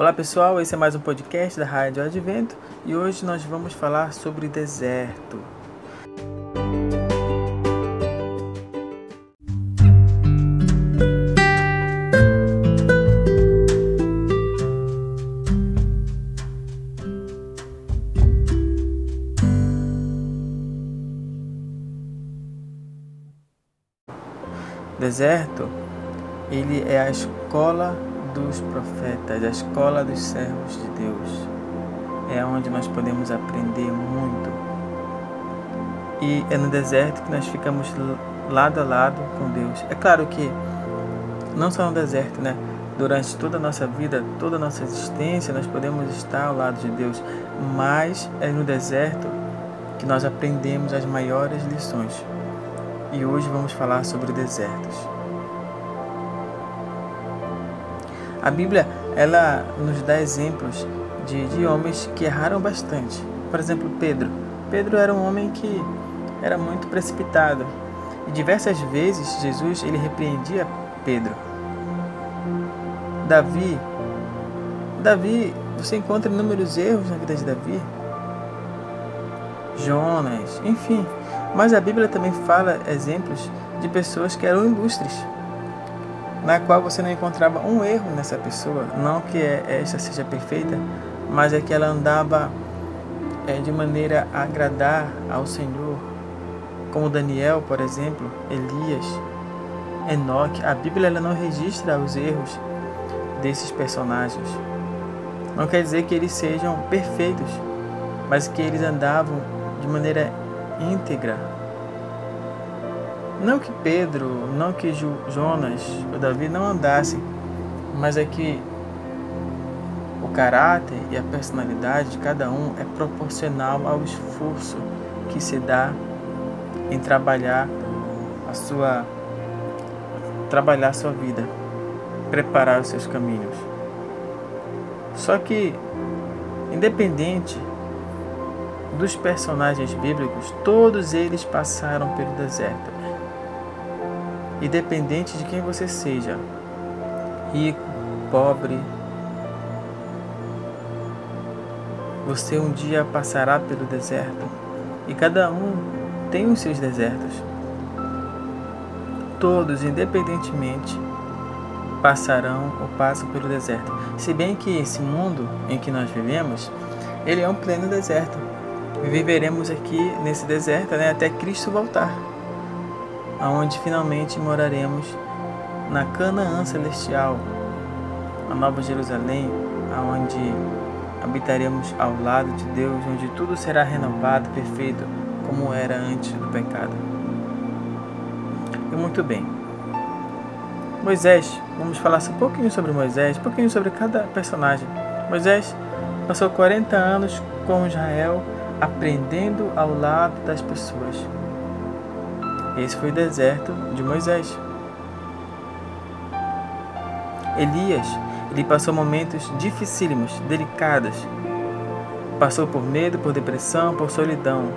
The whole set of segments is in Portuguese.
Olá pessoal, esse é mais um podcast da Rádio Advento e hoje nós vamos falar sobre deserto. Deserto, ele é a escola dos profetas, a escola dos servos de Deus. É onde nós podemos aprender muito. E é no deserto que nós ficamos lado a lado com Deus. É claro que não só no deserto, né? Durante toda a nossa vida, toda a nossa existência, nós podemos estar ao lado de Deus, mas é no deserto que nós aprendemos as maiores lições. E hoje vamos falar sobre desertos. A Bíblia ela nos dá exemplos de, de homens que erraram bastante. Por exemplo, Pedro. Pedro era um homem que era muito precipitado. E diversas vezes Jesus ele repreendia Pedro. Davi. Davi, você encontra inúmeros erros na vida de Davi. Jonas, enfim. Mas a Bíblia também fala exemplos de pessoas que eram ilustres na qual você não encontrava um erro nessa pessoa. Não que esta seja perfeita, mas é que ela andava é, de maneira a agradar ao Senhor, como Daniel, por exemplo, Elias, Enoque. A Bíblia ela não registra os erros desses personagens. Não quer dizer que eles sejam perfeitos, mas que eles andavam de maneira íntegra não que Pedro, não que Jonas ou Davi não andassem, mas é que o caráter e a personalidade de cada um é proporcional ao esforço que se dá em trabalhar a sua trabalhar a sua vida, preparar os seus caminhos. Só que independente dos personagens bíblicos, todos eles passaram pelo deserto independente de quem você seja, rico, pobre, você um dia passará pelo deserto e cada um tem os seus desertos. Todos, independentemente, passarão ou passam pelo deserto. Se bem que esse mundo em que nós vivemos, ele é um pleno deserto. Viveremos aqui nesse deserto né, até Cristo voltar aonde finalmente moraremos na Canaã celestial, a Nova Jerusalém, aonde habitaremos ao lado de Deus, onde tudo será renovado, perfeito, como era antes do pecado. E muito bem. Moisés, vamos falar um pouquinho sobre Moisés, um pouquinho sobre cada personagem. Moisés passou 40 anos com Israel, aprendendo ao lado das pessoas. Esse foi o deserto de Moisés. Elias, ele passou momentos dificílimos, delicados. Passou por medo, por depressão, por solidão.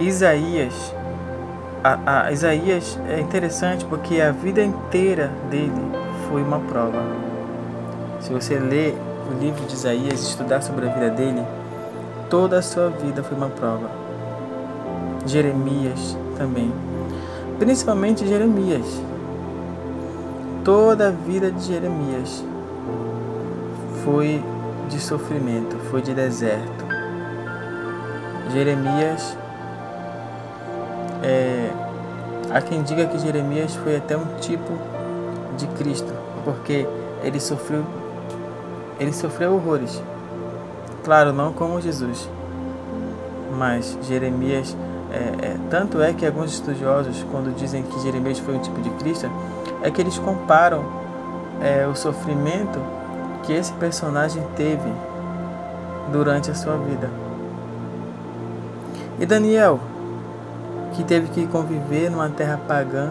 Isaías, a, a, Isaías é interessante porque a vida inteira dele foi uma prova. Se você ler o livro de Isaías, estudar sobre a vida dele, toda a sua vida foi uma prova. Jeremias também. Principalmente Jeremias. Toda a vida de Jeremias foi de sofrimento, foi de deserto. Jeremias, é, há quem diga que Jeremias foi até um tipo de Cristo, porque ele sofreu, ele sofreu horrores. Claro, não como Jesus, mas Jeremias é, é, tanto é que alguns estudiosos, quando dizem que Jeremias foi um tipo de Cristo, é que eles comparam é, o sofrimento que esse personagem teve durante a sua vida. E Daniel, que teve que conviver numa terra pagã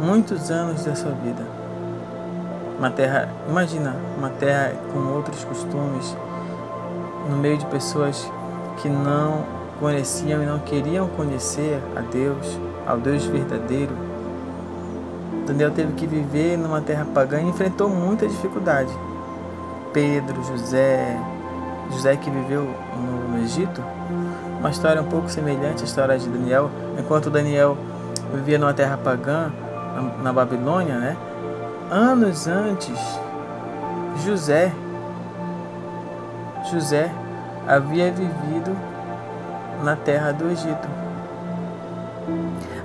muitos anos da sua vida. Uma terra, imagina, uma terra com outros costumes, no meio de pessoas que não conheciam e não queriam conhecer a Deus, ao Deus verdadeiro. Daniel teve que viver numa terra pagã e enfrentou muita dificuldade. Pedro, José, José que viveu no, Egito, uma história um pouco semelhante à história de Daniel. Enquanto Daniel vivia numa terra pagã, na Babilônia, né? Anos antes, José, José havia vivido na terra do Egito.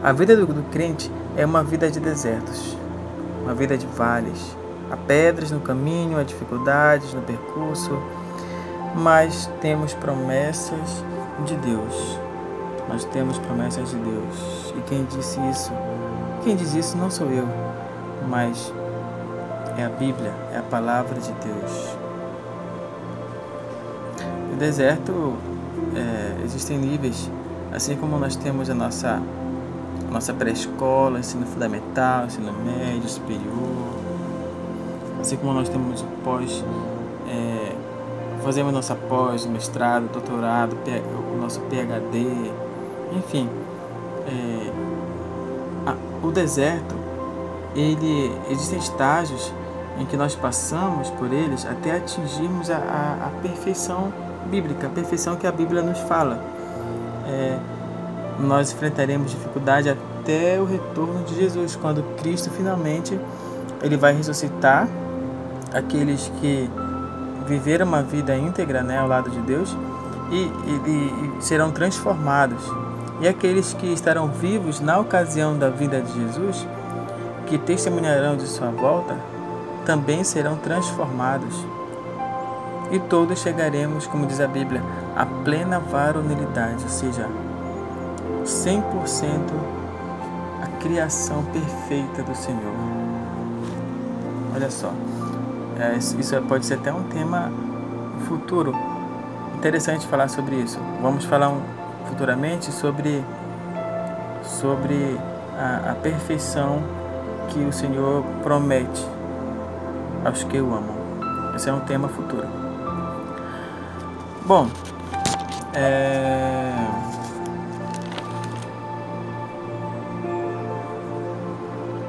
A vida do, do crente é uma vida de desertos, uma vida de vales. Há pedras no caminho, há dificuldades no percurso, mas temos promessas de Deus. Nós temos promessas de Deus. E quem disse isso? Quem diz isso não sou eu, mas é a Bíblia, é a palavra de Deus. No deserto é, existem níveis, assim como nós temos a nossa, nossa pré-escola, ensino fundamental, ensino médio, superior, assim como nós temos o pós, é, fazemos nossa pós, mestrado, doutorado, o nosso PhD, enfim, é, a, o deserto, ele existem estágios em que nós passamos por eles até atingirmos a, a, a perfeição bíblica, a perfeição que a Bíblia nos fala. É, nós enfrentaremos dificuldade até o retorno de Jesus, quando Cristo finalmente ele vai ressuscitar aqueles que viveram uma vida íntegra né, ao lado de Deus e, e, e serão transformados. E aqueles que estarão vivos na ocasião da vida de Jesus, que testemunharão de sua volta, também serão transformados. E todos chegaremos, como diz a Bíblia, à plena varonilidade, ou seja, 100% a criação perfeita do Senhor. Olha só, é, isso pode ser até um tema futuro. Interessante falar sobre isso. Vamos falar um, futuramente sobre, sobre a, a perfeição que o Senhor promete aos que o amam. Esse é um tema futuro. Bom, é...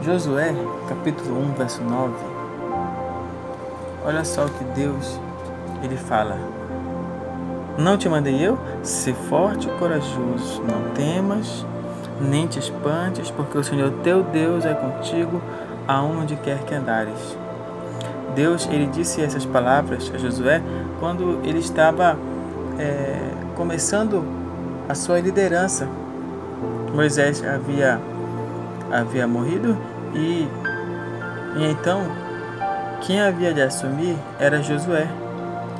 Josué, capítulo 1, verso 9. Olha só o que Deus ele fala. Não te mandei eu? Ser forte e corajoso, não temas, nem te espantes, porque o Senhor teu Deus é contigo aonde quer que andares. Deus ele disse essas palavras a Josué quando ele estava é, começando a sua liderança. Moisés havia havia morrido e, e então quem havia de assumir era Josué.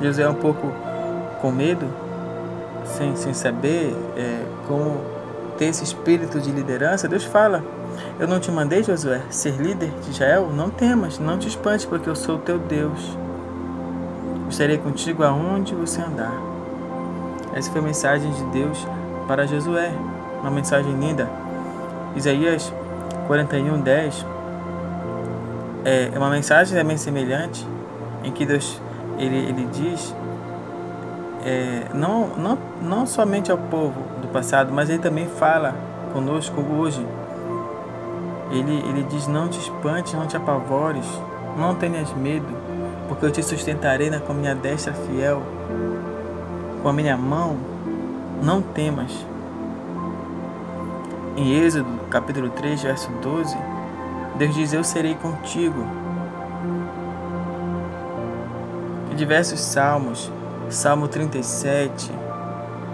Josué um pouco com medo, sem, sem saber é, como ter esse espírito de liderança, Deus fala: Eu não te mandei, Josué, ser líder de Israel? Não temas, não te espantes, porque eu sou o teu Deus. Estarei contigo aonde você andar. Essa foi a mensagem de Deus para Josué, uma mensagem linda. Isaías 41, 10 é uma mensagem também semelhante, em que Deus ele, ele diz é, não, não, não somente ao povo do passado, mas ele também fala conosco hoje. Ele, ele diz: Não te espantes, não te apavores, não tenhas medo, porque eu te sustentarei com a minha destra fiel, com a minha mão, não temas. Em Êxodo capítulo 3, verso 12, Deus diz: Eu serei contigo. Em diversos salmos, Salmo 37,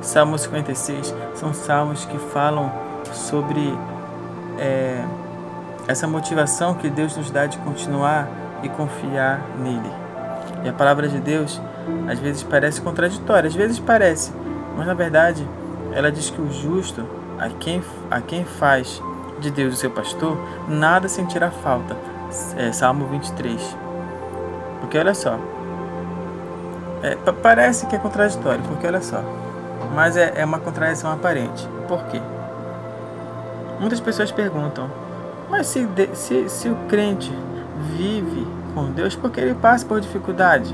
Salmo 56 são salmos que falam sobre é, essa motivação que Deus nos dá de continuar e confiar nele. E a palavra de Deus às vezes parece contraditória, às vezes parece, mas na verdade ela diz que o justo, a quem, a quem faz de Deus o seu pastor, nada sentirá falta. É, Salmo 23. Porque olha só, é, parece que é contraditório, porque olha só. Mas é, é uma contradição aparente. Por quê? Muitas pessoas perguntam, mas se, se, se o crente vive com Deus, por que ele passa por dificuldade?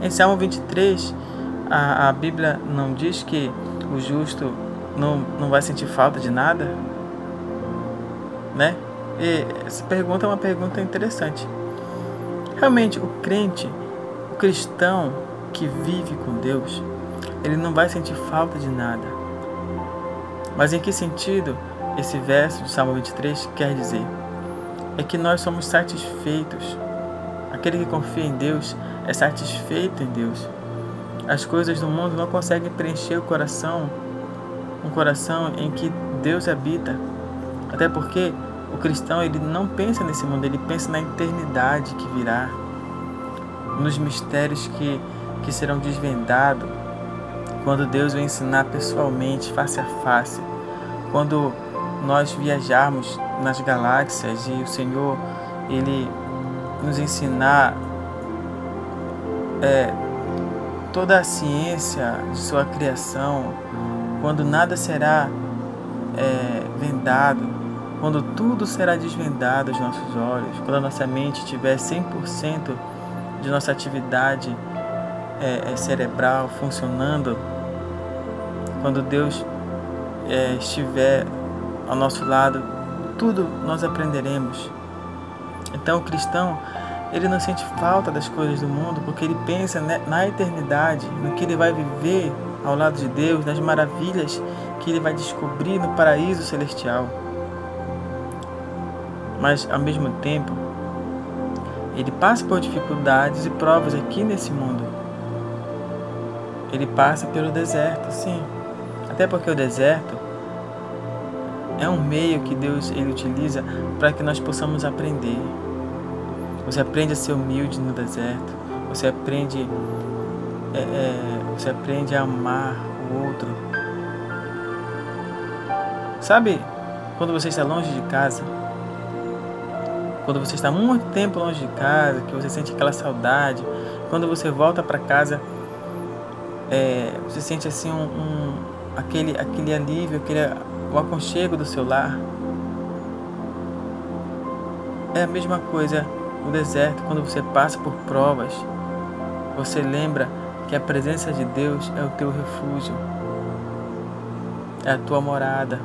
Em Salmo 23, a, a Bíblia não diz que o justo não, não vai sentir falta de nada? Né? E essa pergunta é uma pergunta interessante. Realmente, o crente, o cristão que vive com Deus, ele não vai sentir falta de nada. Mas em que sentido esse verso de Salmo 23 quer dizer? É que nós somos satisfeitos. Aquele que confia em Deus é satisfeito em Deus. As coisas do mundo não conseguem preencher o coração, um coração em que Deus habita. Até porque o cristão ele não pensa nesse mundo, ele pensa na eternidade que virá, nos mistérios que, que serão desvendados quando Deus vai ensinar pessoalmente, face a face, quando nós viajarmos nas galáxias e o Senhor ele nos ensinar é, toda a ciência de sua criação, quando nada será é, vendado, quando tudo será desvendado aos nossos olhos, quando a nossa mente tiver 100% de nossa atividade é, é, cerebral funcionando quando Deus é, estiver ao nosso lado, tudo nós aprenderemos. Então, o cristão, ele não sente falta das coisas do mundo porque ele pensa na eternidade, no que ele vai viver ao lado de Deus, nas maravilhas que ele vai descobrir no paraíso celestial. Mas, ao mesmo tempo, ele passa por dificuldades e provas aqui nesse mundo. Ele passa pelo deserto, sim. Até porque o deserto é um meio que Deus ele utiliza para que nós possamos aprender. Você aprende a ser humilde no deserto. Você aprende, é, é, você aprende a amar o outro. Sabe quando você está longe de casa? Quando você está muito tempo longe de casa, que você sente aquela saudade. Quando você volta para casa, é, você sente assim um, um aquele, aquele alívio, aquele, o aconchego do seu lar. É a mesma coisa no deserto, quando você passa por provas, você lembra que a presença de Deus é o teu refúgio, é a tua morada.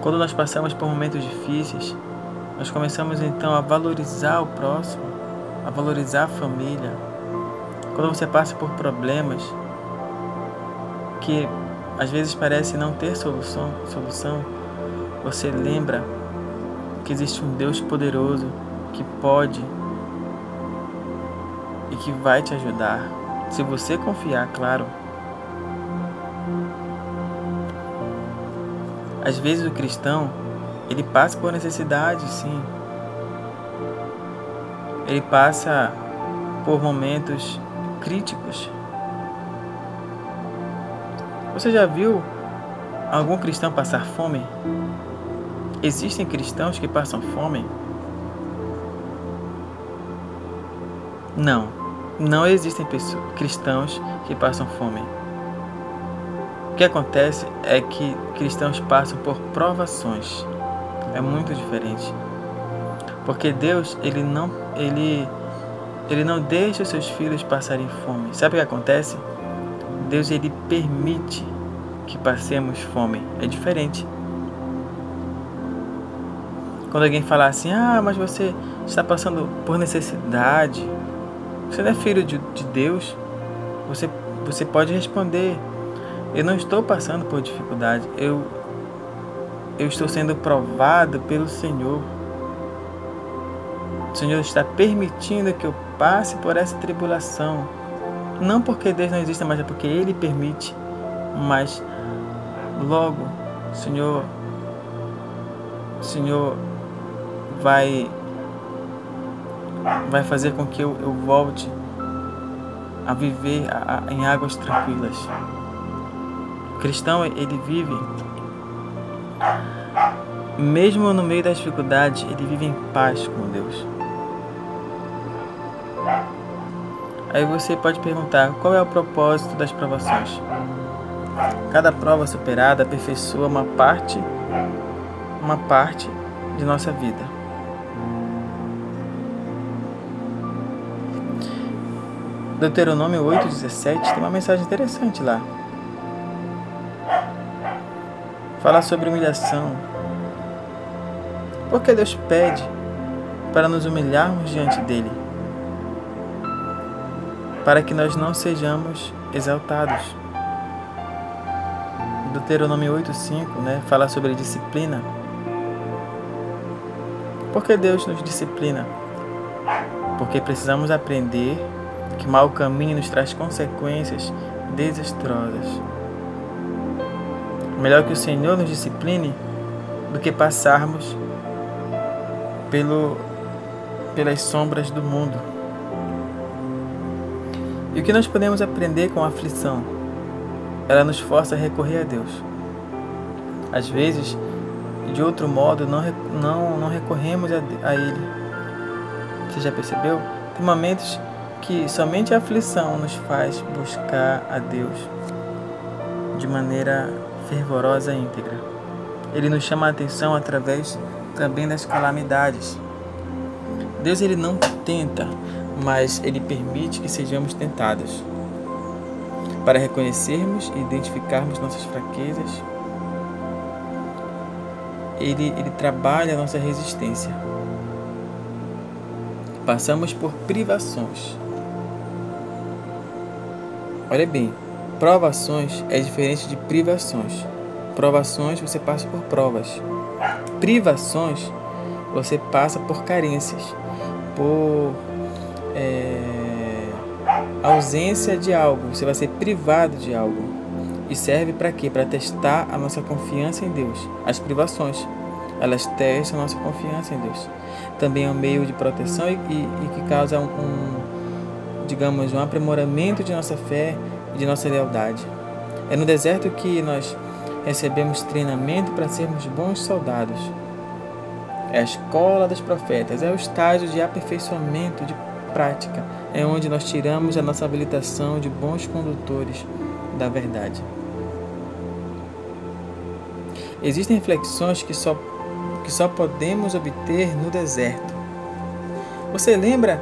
Quando nós passamos por momentos difíceis, nós começamos então a valorizar o próximo, a valorizar a família. Quando você passa por problemas, que às vezes parece não ter solução, solução, você lembra que existe um Deus poderoso que pode e que vai te ajudar, se você confiar, claro. Às vezes o cristão, ele passa por necessidade, sim. Ele passa por momentos críticos. Você já viu algum cristão passar fome? Existem cristãos que passam fome? Não, não existem pessoas, cristãos que passam fome. O que acontece é que cristãos passam por provações. É muito diferente. Porque Deus, ele não, ele, ele não deixa os seus filhos passarem fome. Sabe o que acontece? Deus ele permite que passemos fome. É diferente. Quando alguém fala assim, ah, mas você está passando por necessidade, você não é filho de, de Deus, você, você pode responder, eu não estou passando por dificuldade, eu, eu estou sendo provado pelo Senhor. O Senhor está permitindo que eu passe por essa tribulação não porque Deus não exista, mas é porque Ele permite. Mas logo, Senhor, Senhor vai vai fazer com que eu, eu volte a viver a, a, em águas tranquilas. O cristão, ele vive, mesmo no meio das dificuldades, ele vive em paz com Deus. Aí você pode perguntar: qual é o propósito das provações? Cada prova superada aperfeiçoa uma parte, uma parte de nossa vida. Deuteronômio 8,17 tem uma mensagem interessante lá. Fala sobre humilhação. Porque Deus pede para nos humilharmos diante dele, para que nós não sejamos exaltados. Deuteronômio 8:5, né, fala sobre disciplina. Por que Deus nos disciplina? Porque precisamos aprender que mau caminho nos traz consequências desastrosas. Melhor que o Senhor nos discipline do que passarmos pelo, pelas sombras do mundo. E o que nós podemos aprender com a aflição? Ela nos força a recorrer a Deus. Às vezes, de outro modo, não, não, não recorremos a, a Ele. Você já percebeu? Tem momentos que somente a aflição nos faz buscar a Deus de maneira fervorosa e íntegra. Ele nos chama a atenção através também das calamidades. Deus ele não tenta, mas ele permite que sejamos tentados para reconhecermos e identificarmos nossas fraquezas. Ele, ele trabalha a nossa resistência. Passamos por privações. Olha bem, provações é diferente de privações. Provações você passa por provas. Privações você passa por carências, por é, ausência de algo. Você vai ser privado de algo. E serve para quê? Para testar a nossa confiança em Deus. As privações, elas testam a nossa confiança em Deus. Também é um meio de proteção e, e, e que causa um, um, digamos, um aprimoramento de nossa fé e de nossa lealdade. É no deserto que nós recebemos treinamento para sermos bons soldados. É a escola dos profetas, é o estágio de aperfeiçoamento, de prática, é onde nós tiramos a nossa habilitação de bons condutores da verdade. Existem reflexões que só, que só podemos obter no deserto. Você lembra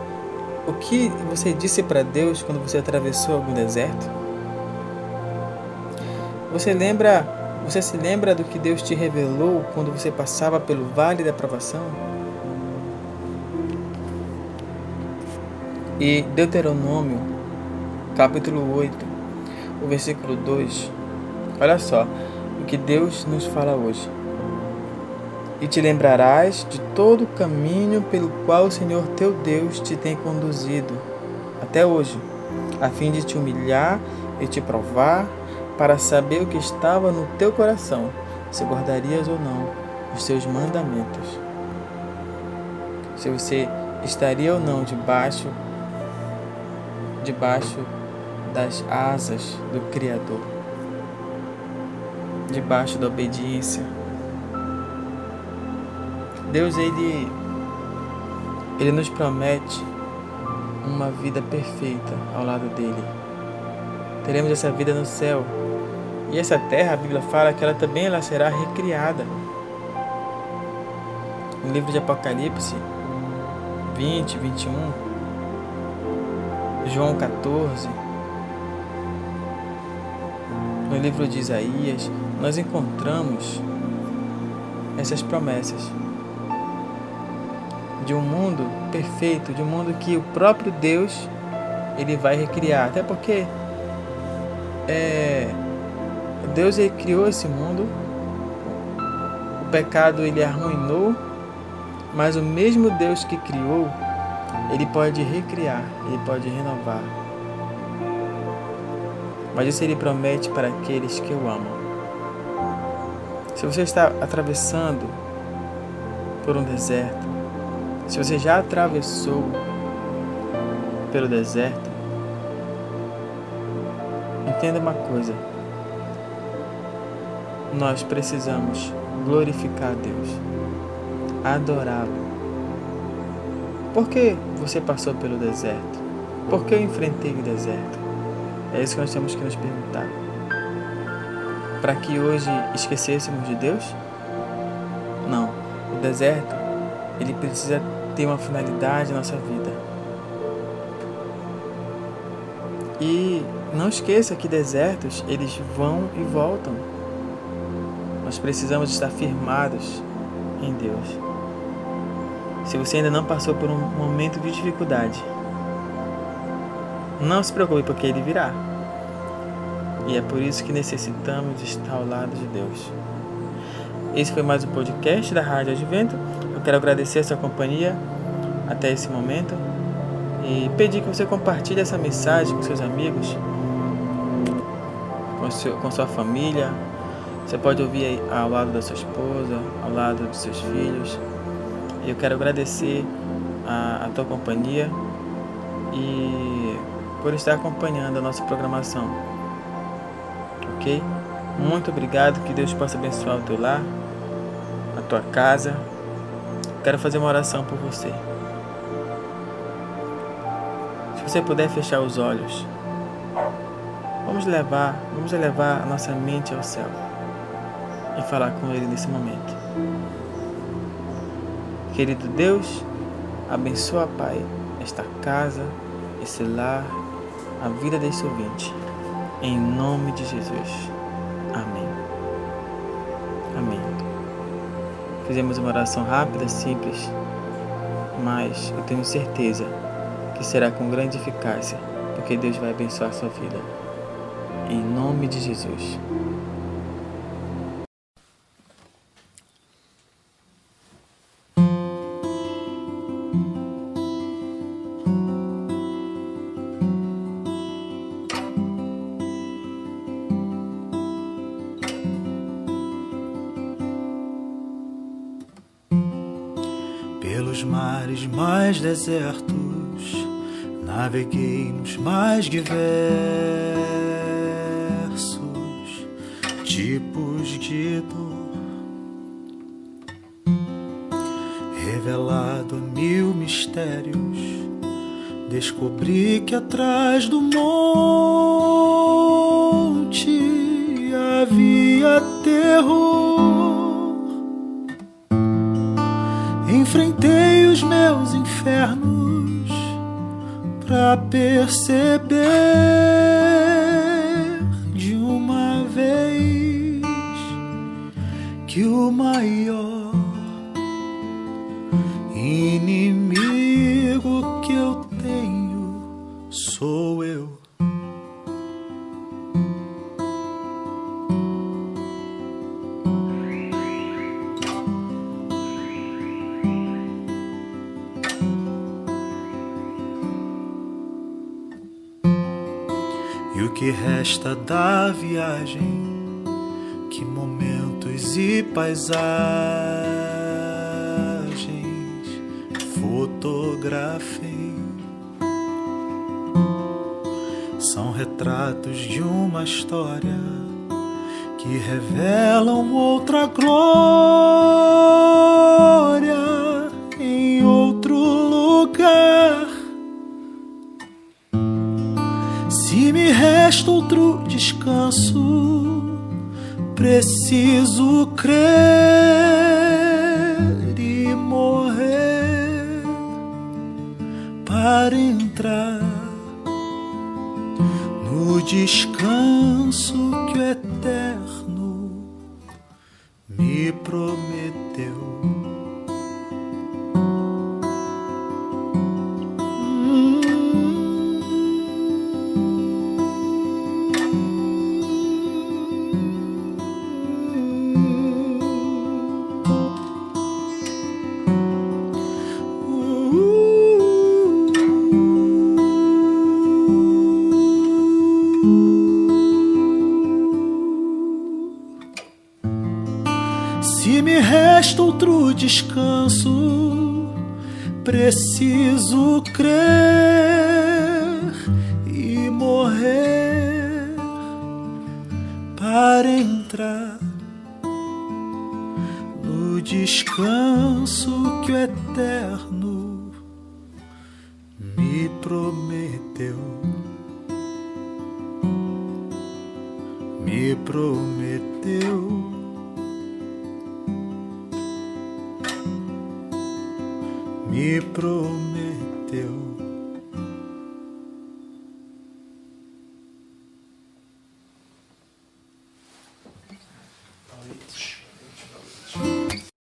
o que você disse para Deus quando você atravessou algum deserto? Você lembra, você se lembra do que Deus te revelou quando você passava pelo vale da provação? E Deuteronômio, capítulo 8, o versículo 2. Olha só o que Deus nos fala hoje. E te lembrarás de todo o caminho pelo qual o Senhor teu Deus te tem conduzido até hoje, a fim de te humilhar e te provar para saber o que estava no teu coração, se guardarias ou não os seus mandamentos. Se você estaria ou não debaixo debaixo das asas do Criador, debaixo da obediência. Deus ele ele nos promete uma vida perfeita ao lado dele. Teremos essa vida no céu e essa terra, a Bíblia fala que ela também ela será recriada. No livro de Apocalipse 20, 21, João 14, no livro de Isaías, nós encontramos essas promessas de um mundo perfeito, de um mundo que o próprio Deus ele vai recriar, até porque é, Deus ele criou esse mundo, o pecado ele arruinou, mas o mesmo Deus que criou, ele pode recriar, ele pode renovar. Mas isso ele promete para aqueles que o amam. Se você está atravessando por um deserto, se você já atravessou pelo deserto, entenda uma coisa nós precisamos glorificar Deus, adorá-lo. Por que você passou pelo deserto? Por que eu enfrentei o deserto? É isso que nós temos que nos perguntar. Para que hoje esquecêssemos de Deus? Não. O deserto, ele precisa ter uma finalidade na nossa vida. E não esqueça que desertos, eles vão e voltam. Nós precisamos estar firmados em Deus. Se você ainda não passou por um momento de dificuldade, não se preocupe, porque ele virá. E é por isso que necessitamos estar ao lado de Deus. Esse foi mais um podcast da Rádio Advento. Eu quero agradecer a sua companhia até esse momento e pedir que você compartilhe essa mensagem com seus amigos, com, seu, com sua família. Você pode ouvir ao lado da sua esposa, ao lado dos seus filhos. Eu quero agradecer a, a tua companhia e por estar acompanhando a nossa programação. Ok? Muito obrigado, que Deus possa abençoar o teu lar, a tua casa. Quero fazer uma oração por você. Se você puder fechar os olhos, vamos levar, vamos levar a nossa mente ao céu e falar com Ele nesse momento. Querido Deus, abençoa, Pai, esta casa, esse lar, a vida desse ouvinte. Em nome de Jesus. Amém. Amém. Fizemos uma oração rápida, simples, mas eu tenho certeza que será com grande eficácia, porque Deus vai abençoar a sua vida. Em nome de Jesus. Desertos, naveguei nos mais diversos tipos de dor, revelado mil mistérios. Descobri que atrás do monte havia terror. Infernos pra perceber de uma vez que o maior inimigo que eu tenho sou que resta da viagem? Que momentos e paisagens fotografei. São retratos de uma história que revelam outra glória resta outro descanso, preciso crer e morrer para entrar no descanso que o eterno me prometeu. Se me resta outro descanso, preciso crer e morrer para entrar no descanso que o eterno me prometeu.